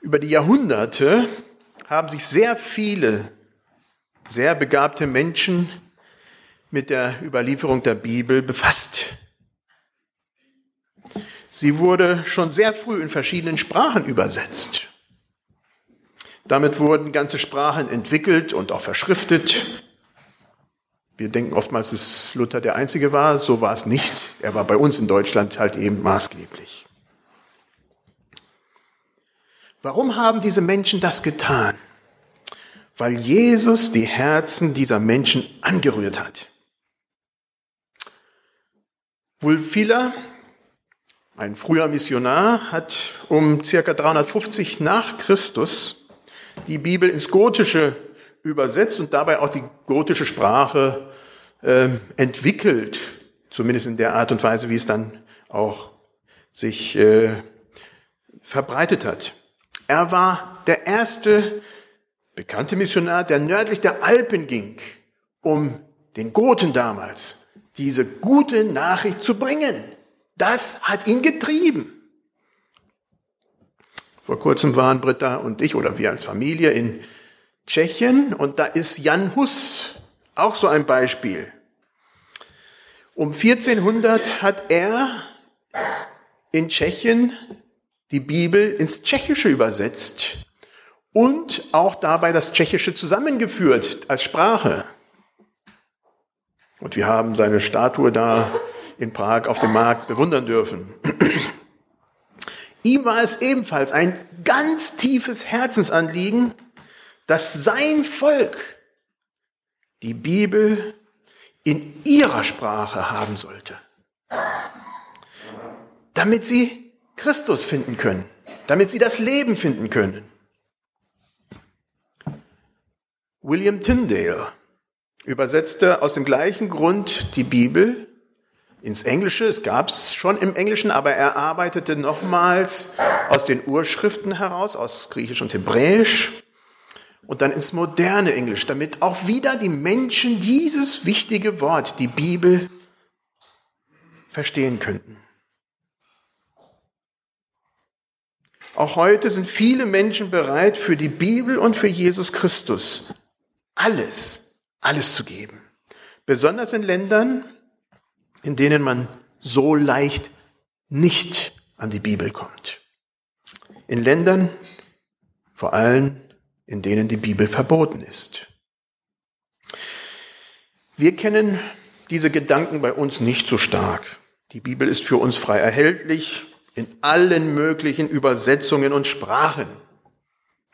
Über die Jahrhunderte haben sich sehr viele sehr begabte Menschen mit der Überlieferung der Bibel befasst. Sie wurde schon sehr früh in verschiedenen Sprachen übersetzt. Damit wurden ganze Sprachen entwickelt und auch verschriftet. Wir denken oftmals, dass Luther der Einzige war. So war es nicht. Er war bei uns in Deutschland halt eben maßgeblich. Warum haben diese Menschen das getan? Weil Jesus die Herzen dieser Menschen angerührt hat. Wulfila, ein früher Missionar, hat um circa 350 nach Christus die Bibel ins Gotische übersetzt und dabei auch die gotische Sprache äh, entwickelt, zumindest in der Art und Weise, wie es dann auch sich äh, verbreitet hat. Er war der erste bekannte Missionar, der nördlich der Alpen ging, um den Goten damals diese gute Nachricht zu bringen. Das hat ihn getrieben. Vor kurzem waren Britta und ich oder wir als Familie in Tschechien und da ist Jan Hus auch so ein Beispiel. Um 1400 hat er in Tschechien die Bibel ins Tschechische übersetzt und auch dabei das Tschechische zusammengeführt als Sprache. Und wir haben seine Statue da in Prag auf dem Markt bewundern dürfen. Ihm war es ebenfalls ein ganz tiefes Herzensanliegen, dass sein Volk die Bibel in ihrer Sprache haben sollte, damit sie Christus finden können, damit sie das Leben finden können. William Tyndale übersetzte aus dem gleichen Grund die Bibel ins Englische. Es gab es schon im Englischen, aber er arbeitete nochmals aus den Urschriften heraus, aus Griechisch und Hebräisch und dann ins moderne Englisch, damit auch wieder die Menschen dieses wichtige Wort, die Bibel, verstehen könnten. Auch heute sind viele Menschen bereit, für die Bibel und für Jesus Christus alles, alles zu geben. Besonders in Ländern, in denen man so leicht nicht an die Bibel kommt. In Ländern, vor allem, in denen die Bibel verboten ist. Wir kennen diese Gedanken bei uns nicht so stark. Die Bibel ist für uns frei erhältlich in allen möglichen Übersetzungen und Sprachen.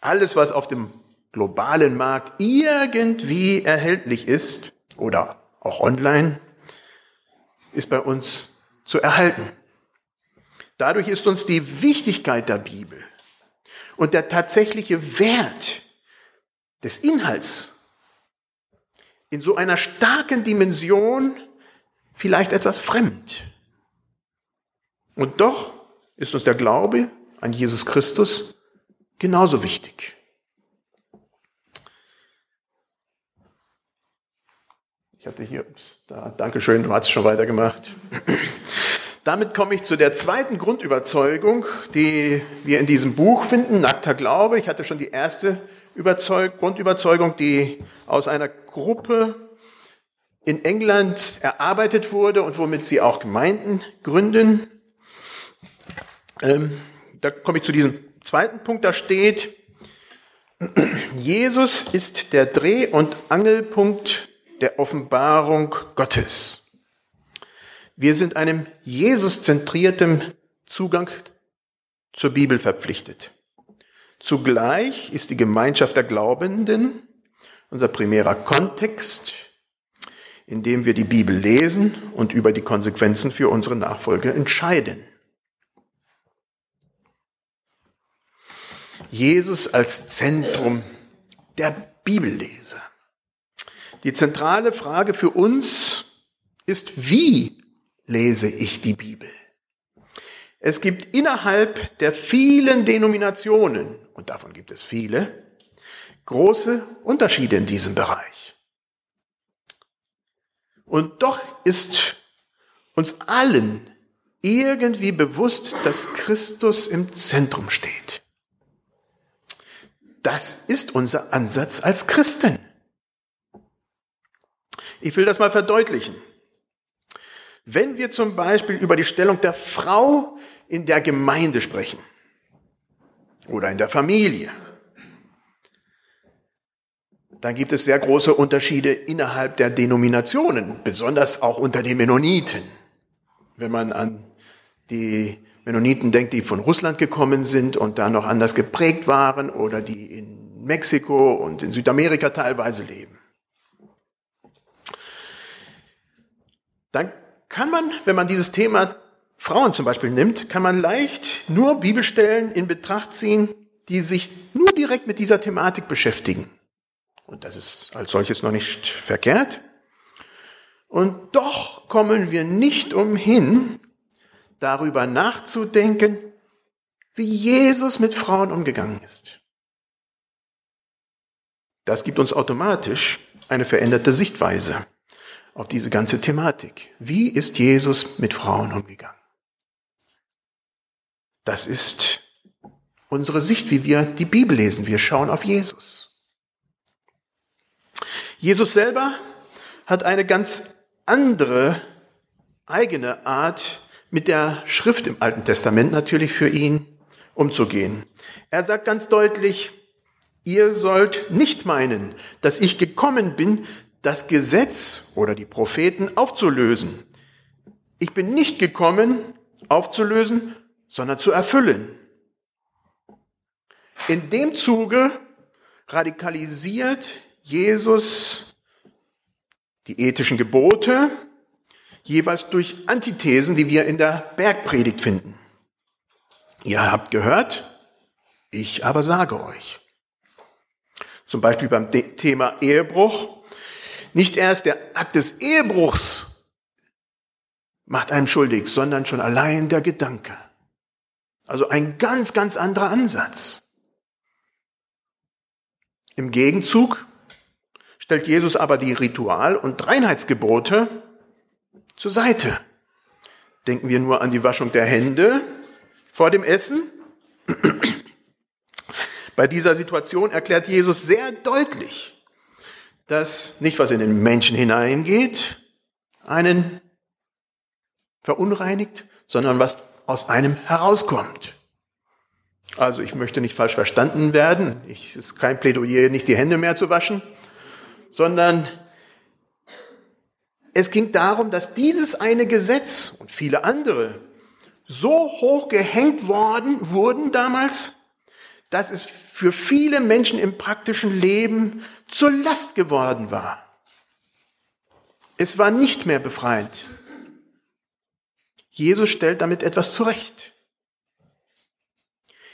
Alles, was auf dem globalen Markt irgendwie erhältlich ist oder auch online, ist bei uns zu erhalten. Dadurch ist uns die Wichtigkeit der Bibel und der tatsächliche Wert des Inhalts in so einer starken Dimension vielleicht etwas fremd. Und doch ist uns der Glaube an Jesus Christus genauso wichtig. Ich hatte hier, da, Dankeschön, du hast schon weitergemacht. Damit komme ich zu der zweiten Grundüberzeugung, die wir in diesem Buch finden, Nackter Glaube. Ich hatte schon die erste Überzeug Grundüberzeugung, die aus einer Gruppe in England erarbeitet wurde und womit sie auch Gemeinden gründen. Ähm, da komme ich zu diesem zweiten Punkt, da steht, Jesus ist der Dreh- und Angelpunkt der Offenbarung Gottes. Wir sind einem Jesus-zentrierten Zugang zur Bibel verpflichtet. Zugleich ist die Gemeinschaft der Glaubenden unser primärer Kontext, in dem wir die Bibel lesen und über die Konsequenzen für unsere Nachfolge entscheiden. Jesus als Zentrum der Bibellese. Die zentrale Frage für uns ist, wie lese ich die Bibel? Es gibt innerhalb der vielen Denominationen, und davon gibt es viele, große Unterschiede in diesem Bereich. Und doch ist uns allen irgendwie bewusst, dass Christus im Zentrum steht. Das ist unser Ansatz als Christen. Ich will das mal verdeutlichen. Wenn wir zum Beispiel über die Stellung der Frau in der Gemeinde sprechen oder in der Familie, dann gibt es sehr große Unterschiede innerhalb der Denominationen, besonders auch unter den Mennoniten. Wenn man an die Mennoniten denkt, die von Russland gekommen sind und da noch anders geprägt waren oder die in Mexiko und in Südamerika teilweise leben. Dann kann man, wenn man dieses Thema Frauen zum Beispiel nimmt, kann man leicht nur Bibelstellen in Betracht ziehen, die sich nur direkt mit dieser Thematik beschäftigen. Und das ist als solches noch nicht verkehrt. Und doch kommen wir nicht umhin, darüber nachzudenken, wie Jesus mit Frauen umgegangen ist. Das gibt uns automatisch eine veränderte Sichtweise auf diese ganze Thematik. Wie ist Jesus mit Frauen umgegangen? Das ist unsere Sicht, wie wir die Bibel lesen. Wir schauen auf Jesus. Jesus selber hat eine ganz andere eigene Art, mit der Schrift im Alten Testament natürlich für ihn umzugehen. Er sagt ganz deutlich, ihr sollt nicht meinen, dass ich gekommen bin, das Gesetz oder die Propheten aufzulösen. Ich bin nicht gekommen, aufzulösen, sondern zu erfüllen. In dem Zuge radikalisiert Jesus die ethischen Gebote jeweils durch Antithesen, die wir in der Bergpredigt finden. Ihr habt gehört, ich aber sage euch. Zum Beispiel beim Thema Ehebruch. Nicht erst der Akt des Ehebruchs macht einen schuldig, sondern schon allein der Gedanke. Also ein ganz, ganz anderer Ansatz. Im Gegenzug stellt Jesus aber die Ritual- und Reinheitsgebote zur Seite. Denken wir nur an die Waschung der Hände vor dem Essen. Bei dieser Situation erklärt Jesus sehr deutlich, dass nicht was in den Menschen hineingeht, einen verunreinigt, sondern was aus einem herauskommt. Also ich möchte nicht falsch verstanden werden. es ist kein Plädoyer, nicht die Hände mehr zu waschen sondern es ging darum, dass dieses eine Gesetz und viele andere so hoch gehängt worden wurden damals, dass es für viele Menschen im praktischen Leben zur Last geworden war. Es war nicht mehr befreiend. Jesus stellt damit etwas zurecht.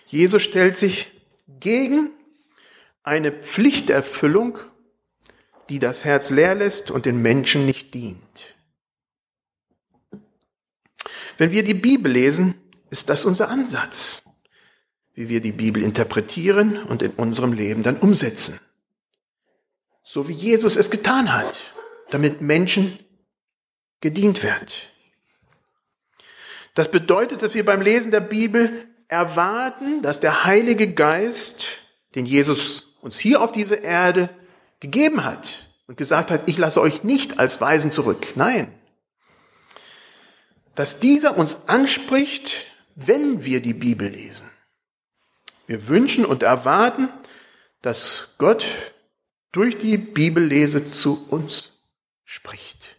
Jesus stellt sich gegen eine Pflichterfüllung die das Herz leer lässt und den Menschen nicht dient. Wenn wir die Bibel lesen, ist das unser Ansatz, wie wir die Bibel interpretieren und in unserem Leben dann umsetzen. So wie Jesus es getan hat, damit Menschen gedient wird. Das bedeutet, dass wir beim Lesen der Bibel erwarten, dass der Heilige Geist, den Jesus uns hier auf diese Erde gegeben hat und gesagt hat, ich lasse euch nicht als Weisen zurück. Nein. Dass dieser uns anspricht, wenn wir die Bibel lesen. Wir wünschen und erwarten, dass Gott durch die Bibellese zu uns spricht.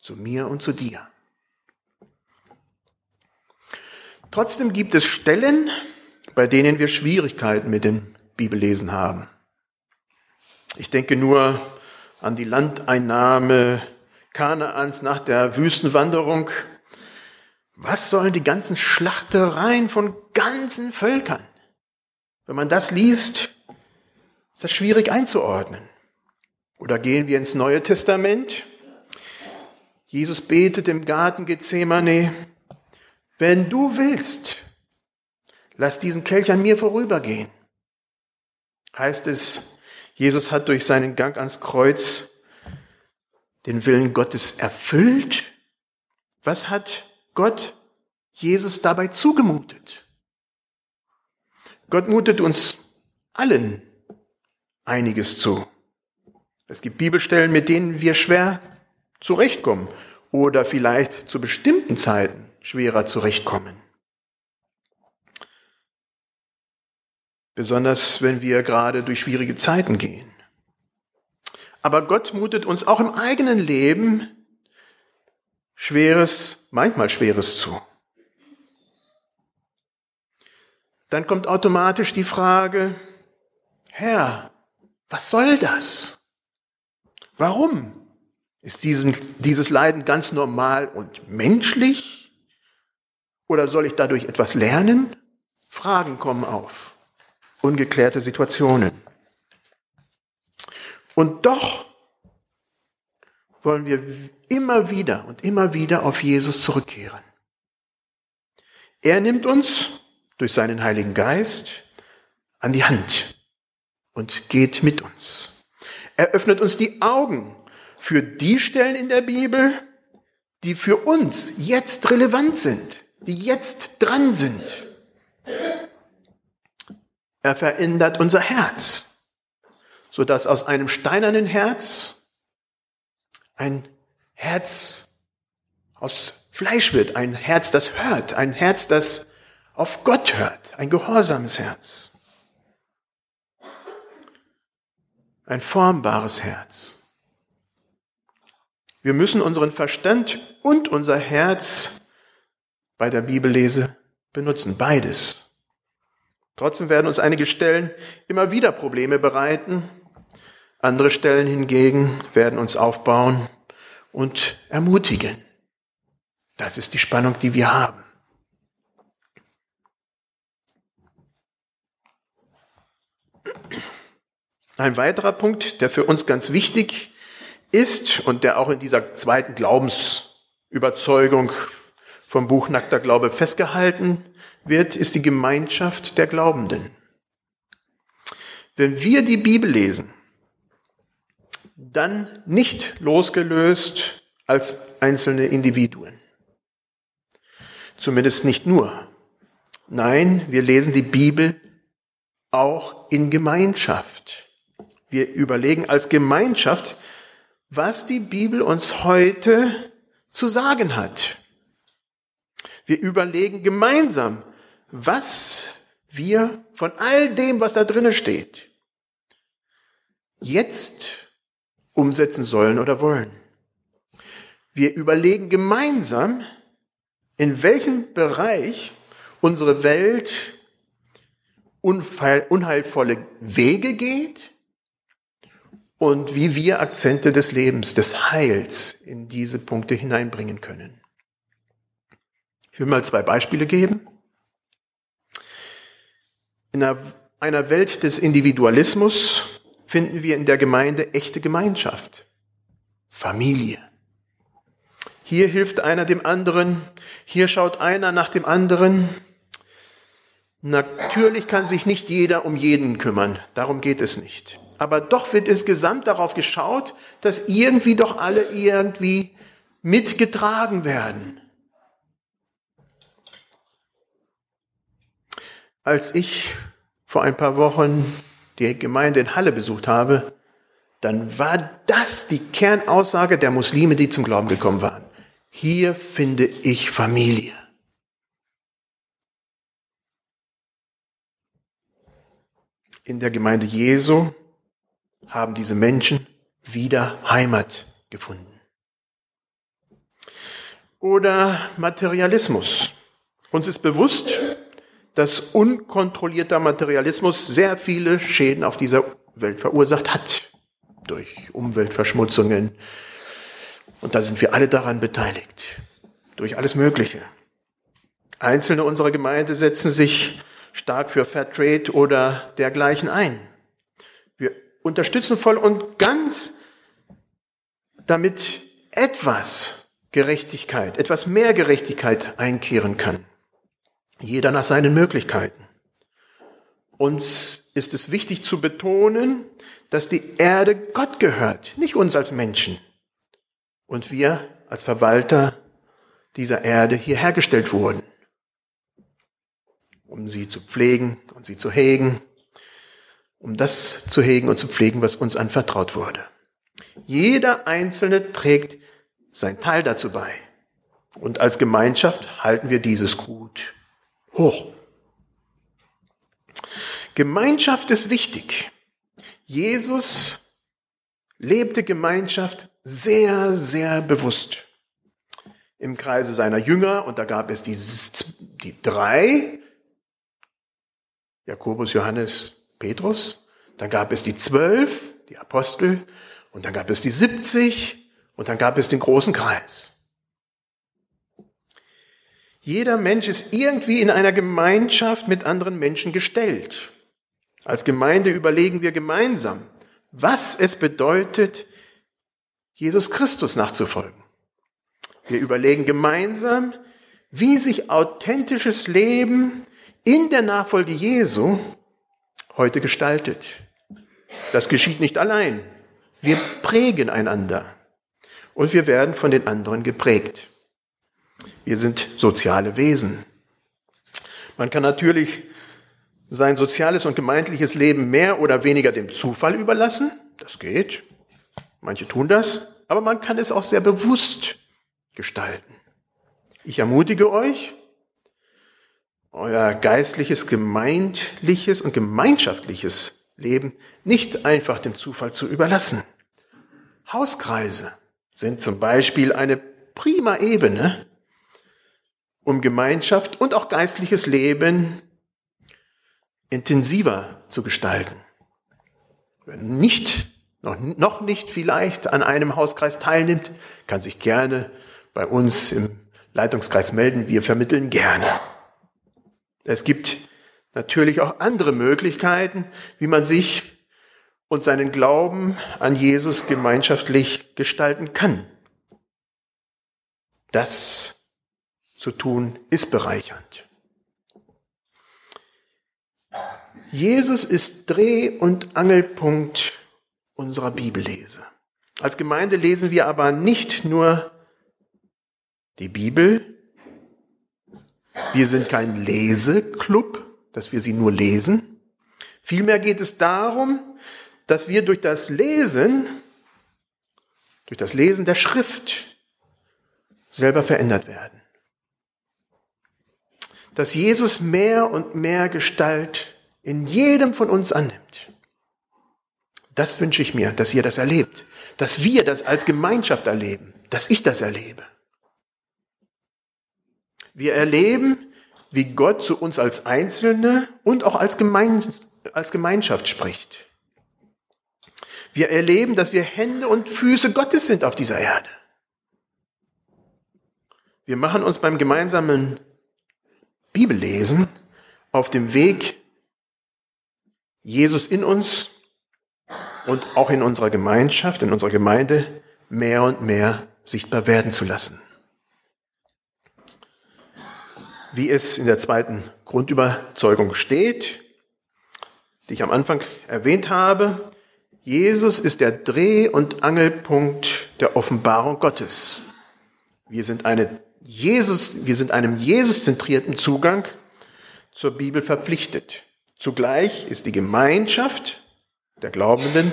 Zu mir und zu dir. Trotzdem gibt es Stellen, bei denen wir Schwierigkeiten mit dem Bibellesen haben. Ich denke nur an die Landeinnahme Kanaans nach der Wüstenwanderung. Was sollen die ganzen Schlachtereien von ganzen Völkern? Wenn man das liest, ist das schwierig einzuordnen. Oder gehen wir ins Neue Testament? Jesus betet im Garten Gethsemane, wenn du willst, lass diesen Kelch an mir vorübergehen. Heißt es, Jesus hat durch seinen Gang ans Kreuz den Willen Gottes erfüllt. Was hat Gott Jesus dabei zugemutet? Gott mutet uns allen einiges zu. Es gibt Bibelstellen, mit denen wir schwer zurechtkommen oder vielleicht zu bestimmten Zeiten schwerer zurechtkommen. Besonders wenn wir gerade durch schwierige Zeiten gehen. Aber Gott mutet uns auch im eigenen Leben Schweres, manchmal Schweres zu. Dann kommt automatisch die Frage, Herr, was soll das? Warum ist diesen, dieses Leiden ganz normal und menschlich? Oder soll ich dadurch etwas lernen? Fragen kommen auf. Ungeklärte Situationen. Und doch wollen wir immer wieder und immer wieder auf Jesus zurückkehren. Er nimmt uns durch seinen Heiligen Geist an die Hand und geht mit uns. Er öffnet uns die Augen für die Stellen in der Bibel, die für uns jetzt relevant sind, die jetzt dran sind. Er verändert unser Herz sodass aus einem steinernen Herz ein Herz aus Fleisch wird, ein Herz, das hört, ein Herz, das auf Gott hört, ein gehorsames Herz. Ein formbares Herz. Wir müssen unseren Verstand und unser Herz bei der Bibellese benutzen, beides. Trotzdem werden uns einige Stellen immer wieder Probleme bereiten, andere Stellen hingegen werden uns aufbauen und ermutigen. Das ist die Spannung, die wir haben. Ein weiterer Punkt, der für uns ganz wichtig ist und der auch in dieser zweiten Glaubensüberzeugung vom Buch Nackter Glaube festgehalten wird, ist die Gemeinschaft der Glaubenden. Wenn wir die Bibel lesen, dann nicht losgelöst als einzelne Individuen. Zumindest nicht nur. Nein, wir lesen die Bibel auch in Gemeinschaft. Wir überlegen als Gemeinschaft, was die Bibel uns heute zu sagen hat. Wir überlegen gemeinsam, was wir von all dem, was da drinnen steht, jetzt umsetzen sollen oder wollen. Wir überlegen gemeinsam, in welchem Bereich unsere Welt unheilvolle Wege geht und wie wir Akzente des Lebens, des Heils in diese Punkte hineinbringen können. Ich will mal zwei Beispiele geben. In einer, Welt des Individualismus finden wir in der Gemeinde echte Gemeinschaft. Familie. Hier hilft einer dem anderen, hier schaut einer nach dem anderen. Natürlich kann sich nicht jeder um jeden kümmern, darum geht es nicht. Aber doch wird insgesamt darauf geschaut, dass irgendwie doch alle irgendwie mitgetragen werden. Als ich vor ein paar Wochen die Gemeinde in Halle besucht habe, dann war das die Kernaussage der Muslime, die zum Glauben gekommen waren. Hier finde ich Familie. In der Gemeinde Jesu haben diese Menschen wieder Heimat gefunden. Oder Materialismus. Uns ist bewusst, dass unkontrollierter Materialismus sehr viele Schäden auf dieser Welt verursacht hat. Durch Umweltverschmutzungen. Und da sind wir alle daran beteiligt. Durch alles Mögliche. Einzelne unserer Gemeinde setzen sich stark für Fairtrade oder dergleichen ein. Wir unterstützen voll und ganz, damit etwas Gerechtigkeit, etwas mehr Gerechtigkeit einkehren kann. Jeder nach seinen Möglichkeiten. Uns ist es wichtig zu betonen, dass die Erde Gott gehört, nicht uns als Menschen. Und wir als Verwalter dieser Erde hier hergestellt wurden, um sie zu pflegen und sie zu hegen. um das zu hegen und zu pflegen, was uns anvertraut wurde. Jeder Einzelne trägt sein Teil dazu bei. Und als Gemeinschaft halten wir dieses Gut hoch. Gemeinschaft ist wichtig. Jesus lebte Gemeinschaft sehr, sehr bewusst im Kreise seiner Jünger und da gab es die, die drei, Jakobus, Johannes, Petrus, dann gab es die zwölf, die Apostel und dann gab es die 70 und dann gab es den großen Kreis. Jeder Mensch ist irgendwie in einer Gemeinschaft mit anderen Menschen gestellt. Als Gemeinde überlegen wir gemeinsam, was es bedeutet, Jesus Christus nachzufolgen. Wir überlegen gemeinsam, wie sich authentisches Leben in der Nachfolge Jesu heute gestaltet. Das geschieht nicht allein. Wir prägen einander und wir werden von den anderen geprägt. Wir sind soziale Wesen. Man kann natürlich sein soziales und gemeindliches Leben mehr oder weniger dem Zufall überlassen. Das geht. Manche tun das. Aber man kann es auch sehr bewusst gestalten. Ich ermutige euch, euer geistliches, gemeindliches und gemeinschaftliches Leben nicht einfach dem Zufall zu überlassen. Hauskreise sind zum Beispiel eine prima Ebene, um Gemeinschaft und auch geistliches Leben intensiver zu gestalten. Wer nicht, noch, noch nicht vielleicht an einem Hauskreis teilnimmt, kann sich gerne bei uns im Leitungskreis melden. Wir vermitteln gerne. Es gibt natürlich auch andere Möglichkeiten, wie man sich und seinen Glauben an Jesus gemeinschaftlich gestalten kann. Das zu tun ist bereichernd. Jesus ist Dreh- und Angelpunkt unserer Bibellese. Als Gemeinde lesen wir aber nicht nur die Bibel. Wir sind kein Leseklub, dass wir sie nur lesen. Vielmehr geht es darum, dass wir durch das Lesen, durch das Lesen der Schrift selber verändert werden. Dass Jesus mehr und mehr Gestalt in jedem von uns annimmt. Das wünsche ich mir, dass ihr das erlebt, dass wir das als Gemeinschaft erleben, dass ich das erlebe. Wir erleben, wie Gott zu uns als Einzelne und auch als, Gemein als Gemeinschaft spricht. Wir erleben, dass wir Hände und Füße Gottes sind auf dieser Erde. Wir machen uns beim gemeinsamen Bibellesen auf dem Weg, Jesus in uns und auch in unserer Gemeinschaft, in unserer Gemeinde mehr und mehr sichtbar werden zu lassen. Wie es in der zweiten Grundüberzeugung steht, die ich am Anfang erwähnt habe, Jesus ist der Dreh- und Angelpunkt der Offenbarung Gottes. Wir sind eine Jesus, wir sind einem Jesus-zentrierten Zugang zur Bibel verpflichtet. Zugleich ist die Gemeinschaft der Glaubenden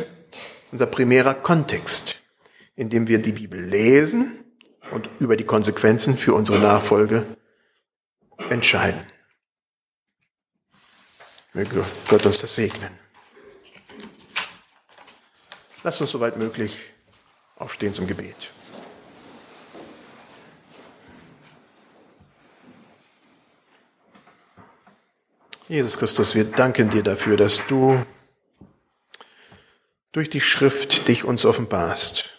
unser primärer Kontext, in dem wir die Bibel lesen und über die Konsequenzen für unsere Nachfolge entscheiden. Möge Gott uns das segnen. Lasst uns soweit möglich aufstehen zum Gebet. Jesus Christus, wir danken dir dafür, dass du durch die Schrift dich uns offenbarst.